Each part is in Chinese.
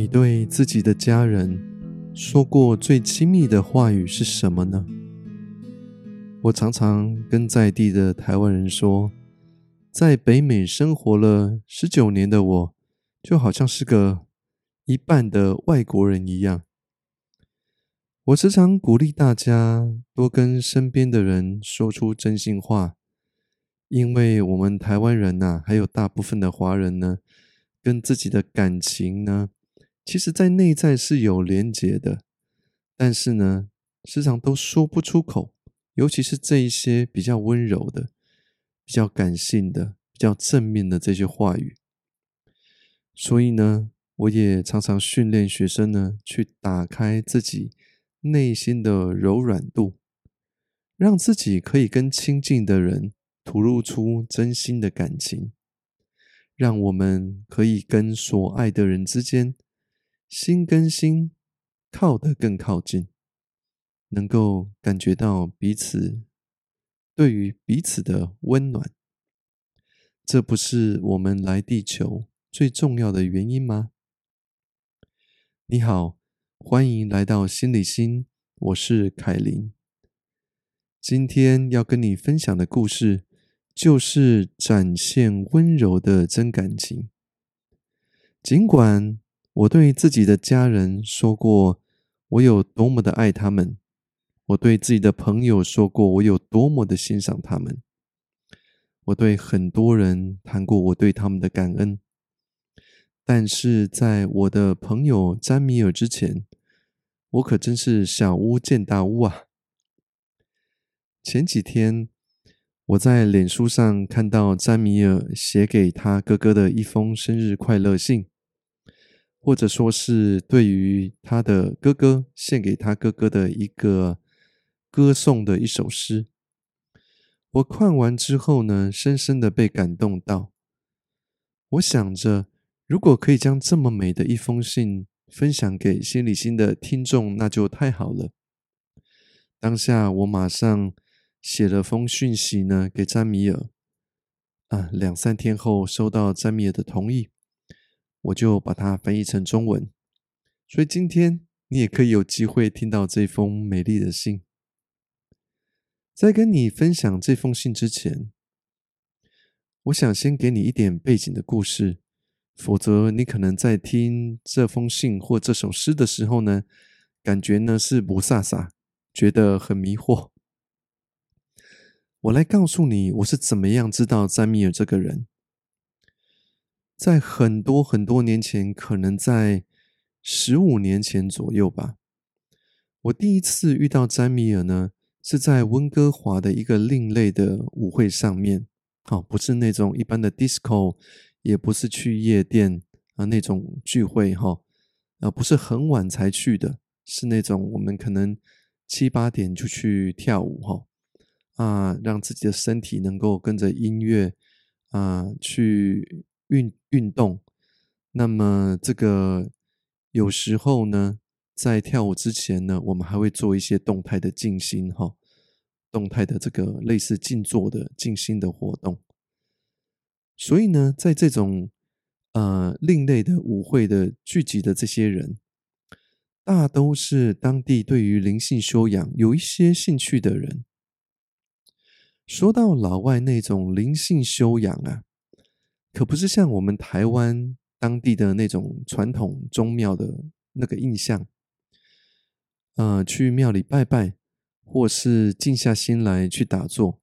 你对自己的家人说过最亲密的话语是什么呢？我常常跟在地的台湾人说，在北美生活了十九年的我，就好像是个一半的外国人一样。我时常鼓励大家多跟身边的人说出真心话，因为我们台湾人呐，还有大部分的华人呢，跟自己的感情呢。其实，在内在是有连结的，但是呢，时常都说不出口。尤其是这一些比较温柔的、比较感性的、比较正面的这些话语。所以呢，我也常常训练学生呢，去打开自己内心的柔软度，让自己可以跟亲近的人吐露出真心的感情，让我们可以跟所爱的人之间。心跟心靠得更靠近，能够感觉到彼此对于彼此的温暖，这不是我们来地球最重要的原因吗？你好，欢迎来到心理心，我是凯琳。今天要跟你分享的故事，就是展现温柔的真感情，尽管。我对自己的家人说过，我有多么的爱他们；我对自己的朋友说过，我有多么的欣赏他们。我对很多人谈过我对他们的感恩，但是在我的朋友詹米尔之前，我可真是小巫见大巫啊！前几天，我在脸书上看到詹米尔写给他哥哥的一封生日快乐信。或者说是对于他的哥哥献给他哥哥的一个歌颂的一首诗。我看完之后呢，深深的被感动到。我想着，如果可以将这么美的一封信分享给心理心的听众，那就太好了。当下我马上写了封讯息呢给詹米尔。啊，两三天后收到詹米尔的同意。我就把它翻译成中文，所以今天你也可以有机会听到这封美丽的信。在跟你分享这封信之前，我想先给你一点背景的故事，否则你可能在听这封信或这首诗的时候呢，感觉呢是不飒飒，觉得很迷惑。我来告诉你，我是怎么样知道詹米尔这个人。在很多很多年前，可能在十五年前左右吧，我第一次遇到詹米尔呢，是在温哥华的一个另类的舞会上面。哦，不是那种一般的 disco，也不是去夜店啊那种聚会哈，啊不是很晚才去的，是那种我们可能七八点就去跳舞哈，啊让自己的身体能够跟着音乐啊去。运运动，那么这个有时候呢，在跳舞之前呢，我们还会做一些动态的静心，哈，动态的这个类似静坐的静心的活动。所以呢，在这种呃另类的舞会的聚集的这些人，大都是当地对于灵性修养有一些兴趣的人。说到老外那种灵性修养啊。可不是像我们台湾当地的那种传统宗庙的那个印象，呃，去庙里拜拜，或是静下心来去打坐，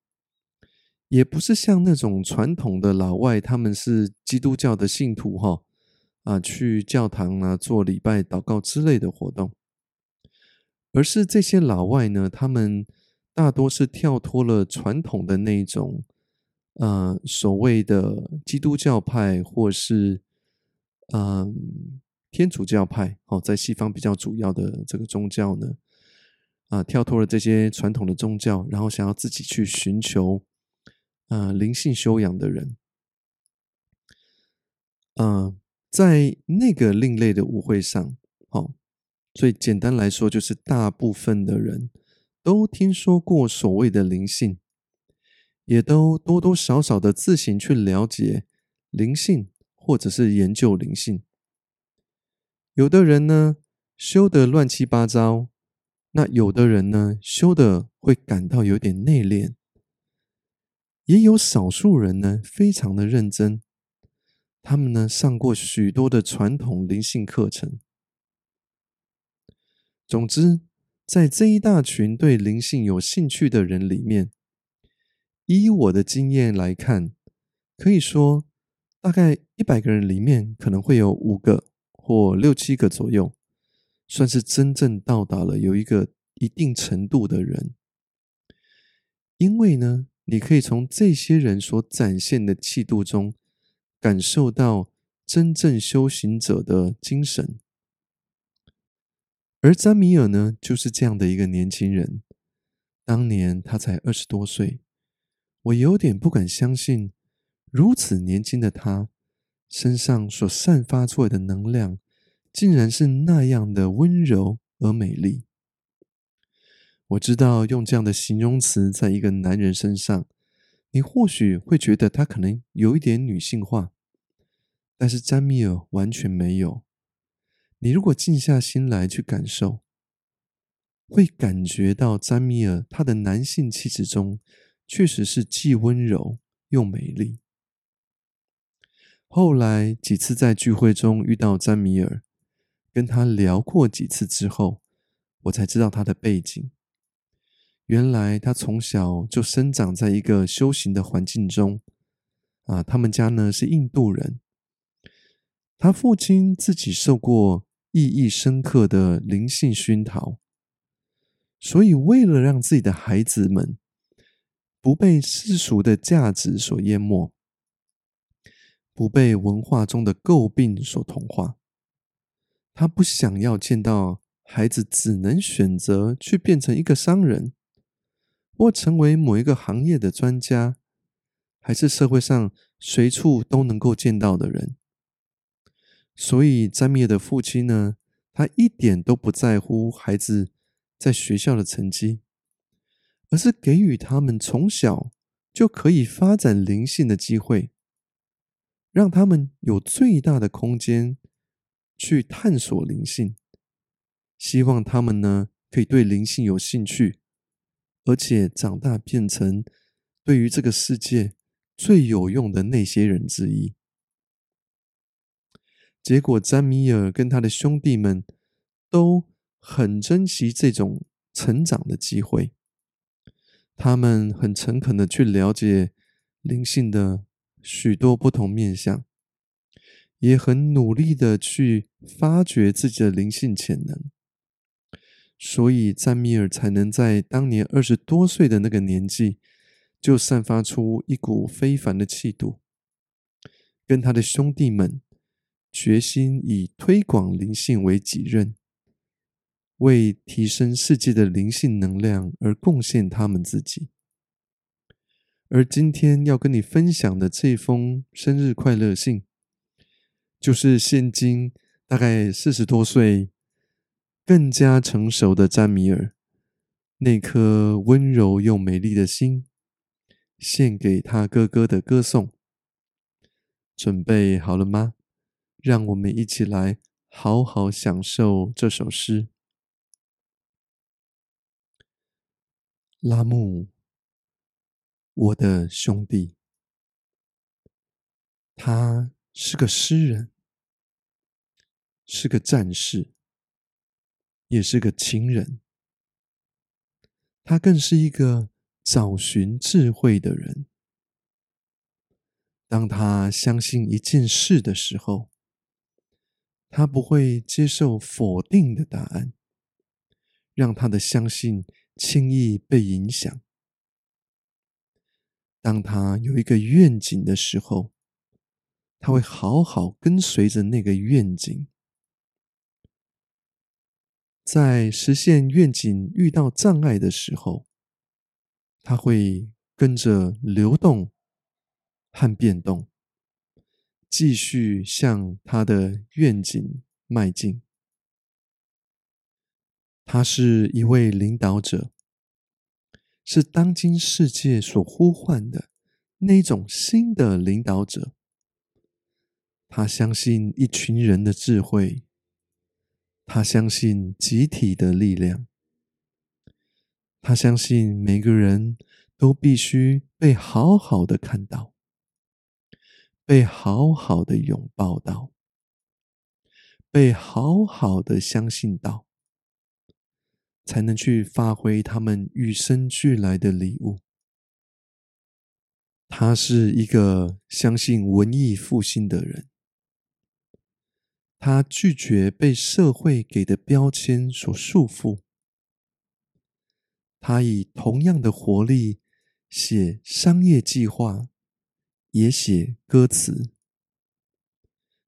也不是像那种传统的老外，他们是基督教的信徒哈，啊，去教堂啊做礼拜、祷告之类的活动，而是这些老外呢，他们大多是跳脱了传统的那种。呃，所谓的基督教派或是嗯天主教派，哦，在西方比较主要的这个宗教呢，啊，跳脱了这些传统的宗教，然后想要自己去寻求呃灵性修养的人，嗯，在那个另类的舞会上，好，最简单来说，就是大部分的人都听说过所谓的灵性。也都多多少少的自行去了解灵性，或者是研究灵性。有的人呢修得乱七八糟，那有的人呢修的会感到有点内敛，也有少数人呢非常的认真，他们呢上过许多的传统灵性课程。总之，在这一大群对灵性有兴趣的人里面，依我的经验来看，可以说大概一百个人里面可能会有五个。或六七个左右，算是真正到达了有一个一定程度的人。因为呢，你可以从这些人所展现的气度中，感受到真正修行者的精神。而詹米尔呢，就是这样的一个年轻人。当年他才二十多岁，我有点不敢相信，如此年轻的他。身上所散发出来的能量，竟然是那样的温柔而美丽。我知道用这样的形容词在一个男人身上，你或许会觉得他可能有一点女性化，但是詹米尔完全没有。你如果静下心来去感受，会感觉到詹米尔他的男性气质中，确实是既温柔又美丽。后来几次在聚会中遇到詹米尔，跟他聊过几次之后，我才知道他的背景。原来他从小就生长在一个修行的环境中，啊，他们家呢是印度人，他父亲自己受过意义深刻的灵性熏陶，所以为了让自己的孩子们不被世俗的价值所淹没。不被文化中的诟病所同化，他不想要见到孩子只能选择去变成一个商人，或成为某一个行业的专家，还是社会上随处都能够见到的人。所以，詹米尔的父亲呢，他一点都不在乎孩子在学校的成绩，而是给予他们从小就可以发展灵性的机会。让他们有最大的空间去探索灵性，希望他们呢可以对灵性有兴趣，而且长大变成对于这个世界最有用的那些人之一。结果，詹米尔跟他的兄弟们都很珍惜这种成长的机会，他们很诚恳的去了解灵性的。许多不同面相，也很努力的去发掘自己的灵性潜能，所以詹米尔才能在当年二十多岁的那个年纪，就散发出一股非凡的气度，跟他的兄弟们决心以推广灵性为己任，为提升世界的灵性能量而贡献他们自己。而今天要跟你分享的这封生日快乐信，就是现今大概四十多岁、更加成熟的詹米尔那颗温柔又美丽的心，献给他哥哥的歌颂。准备好了吗？让我们一起来好好享受这首诗，拉木。我的兄弟，他是个诗人，是个战士，也是个情人。他更是一个找寻智慧的人。当他相信一件事的时候，他不会接受否定的答案，让他的相信轻易被影响。当他有一个愿景的时候，他会好好跟随着那个愿景。在实现愿景遇到障碍的时候，他会跟着流动和变动，继续向他的愿景迈进。他是一位领导者。是当今世界所呼唤的那种新的领导者。他相信一群人的智慧，他相信集体的力量，他相信每个人都必须被好好的看到，被好好的拥抱到，被好好的相信到，才能去发挥他们与生俱来的礼物。他是一个相信文艺复兴的人。他拒绝被社会给的标签所束缚。他以同样的活力写商业计划，也写歌词。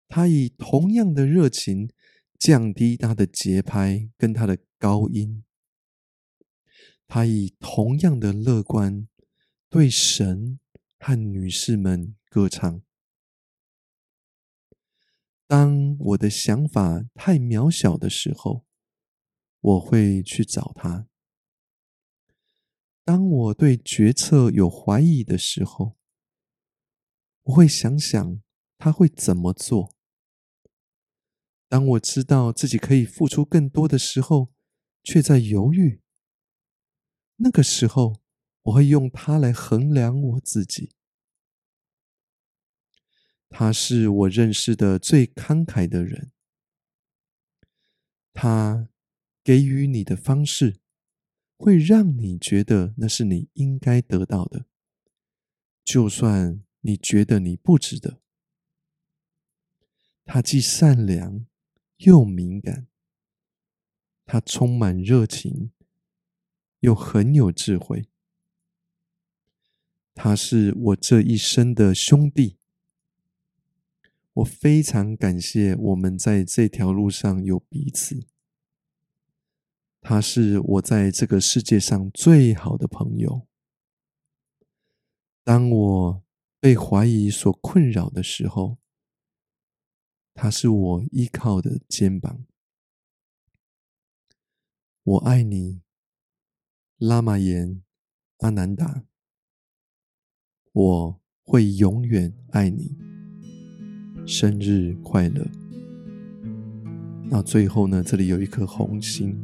他以同样的热情降低他的节拍跟他的高音。他以同样的乐观对神和女士们歌唱。当我的想法太渺小的时候，我会去找他；当我对决策有怀疑的时候，我会想想他会怎么做；当我知道自己可以付出更多的时候，却在犹豫，那个时候我会用它来衡量我自己。他是我认识的最慷慨的人。他给予你的方式，会让你觉得那是你应该得到的，就算你觉得你不值得。他既善良又敏感，他充满热情，又很有智慧。他是我这一生的兄弟。我非常感谢我们在这条路上有彼此。他是我在这个世界上最好的朋友。当我被怀疑所困扰的时候，他是我依靠的肩膀。我爱你，拉玛言阿南达。我会永远爱你。生日快乐！那最后呢？这里有一颗红心，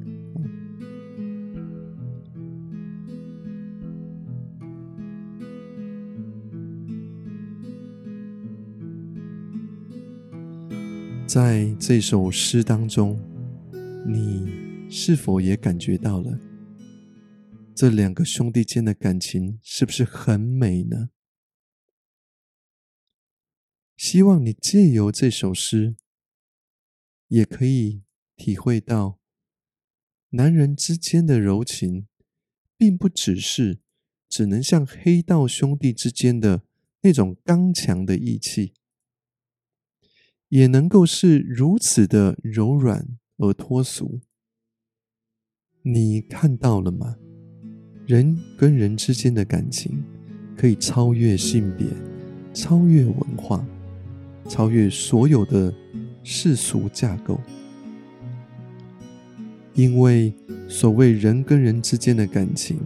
在这首诗当中，你是否也感觉到了这两个兄弟间的感情是不是很美呢？希望你借由这首诗，也可以体会到男人之间的柔情，并不只是只能像黑道兄弟之间的那种刚强的义气，也能够是如此的柔软而脱俗。你看到了吗？人跟人之间的感情，可以超越性别，超越文化。超越所有的世俗架构，因为所谓人跟人之间的感情，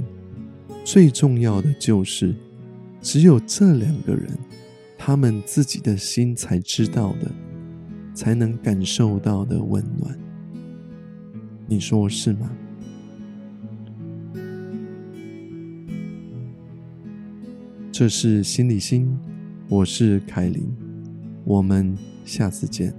最重要的就是只有这两个人，他们自己的心才知道的，才能感受到的温暖。你说是吗？这是心理心，我是凯琳。我们下次见。